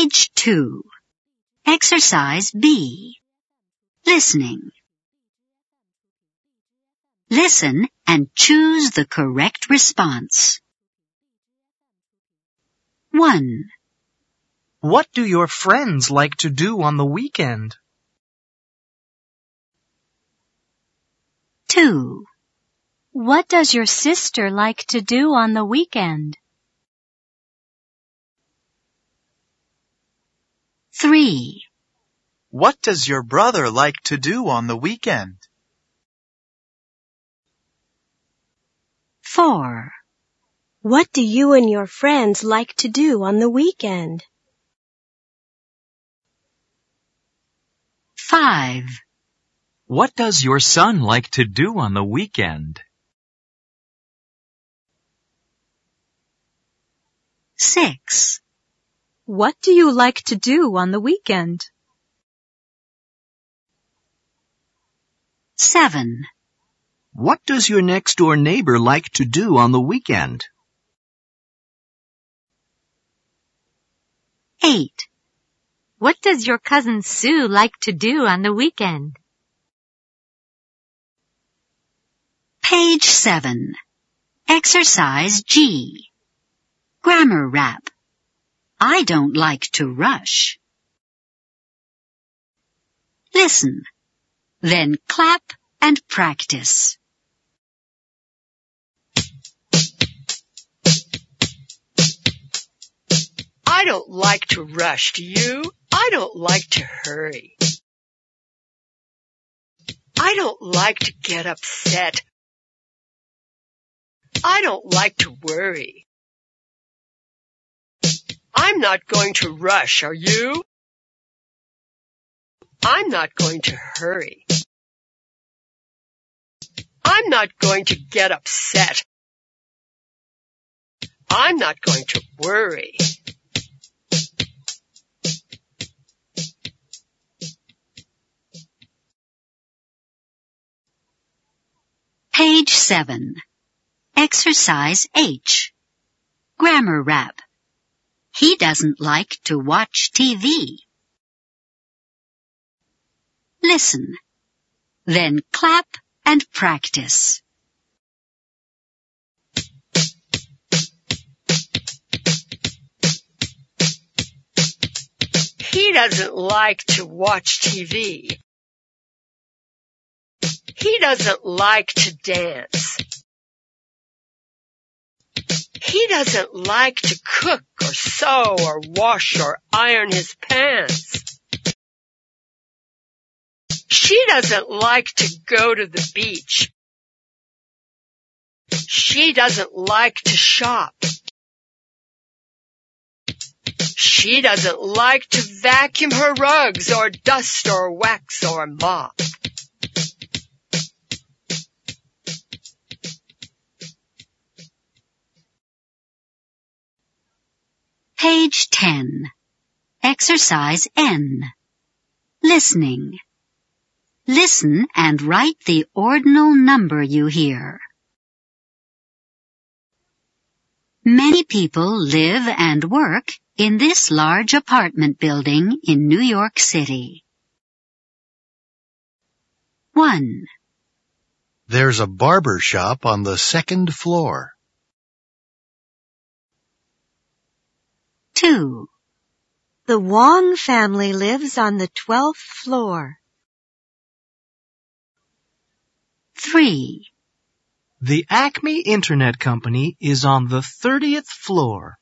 Page 2. Exercise B. Listening. Listen and choose the correct response. 1, What do your friends like to do on the weekend? 2, What does your sister like to do on the weekend? 3, What does your brother like to do on the weekend? 4, What do you and your friends like to do on the weekend? 5, What does your son like to do on the weekend? 6, What do you like to do on the weekend? 7, What does your next door neighbor like to do on the weekend? 8, What does your cousin Sue like to do on the weekend? Page 7. Exercise G. Grammar rap. I don't like to rush. Listen. Then clap and practice. I don't like to rush, do you? I don't like to hurry. I don't like to get upset. I don't like to worry. I'm not going to rush, are you? I'm not going to hurry. I'm not going to get upset. I'm not going to worry. Page 7. Exercise H. Grammar rap. He doesn't like to watch TV. Listen. Then clap and practice. He doesn't like to watch TV. He doesn't like to dance. He doesn't like to cook or sew or wash or iron his pants. She doesn't like to go to the beach. She doesn't like to shop. She doesn't like to vacuum her rugs or dust or wax or mop. Page 10. Exercise N. Listening. Listen and write the ordinal number you hear. Many people live and work in this large apartment building in New York City. 1, There's a barber shop on the second floor. 2, The Wong family lives on the 12th floor. 3, The Acme Internet Company is on the 30th floor.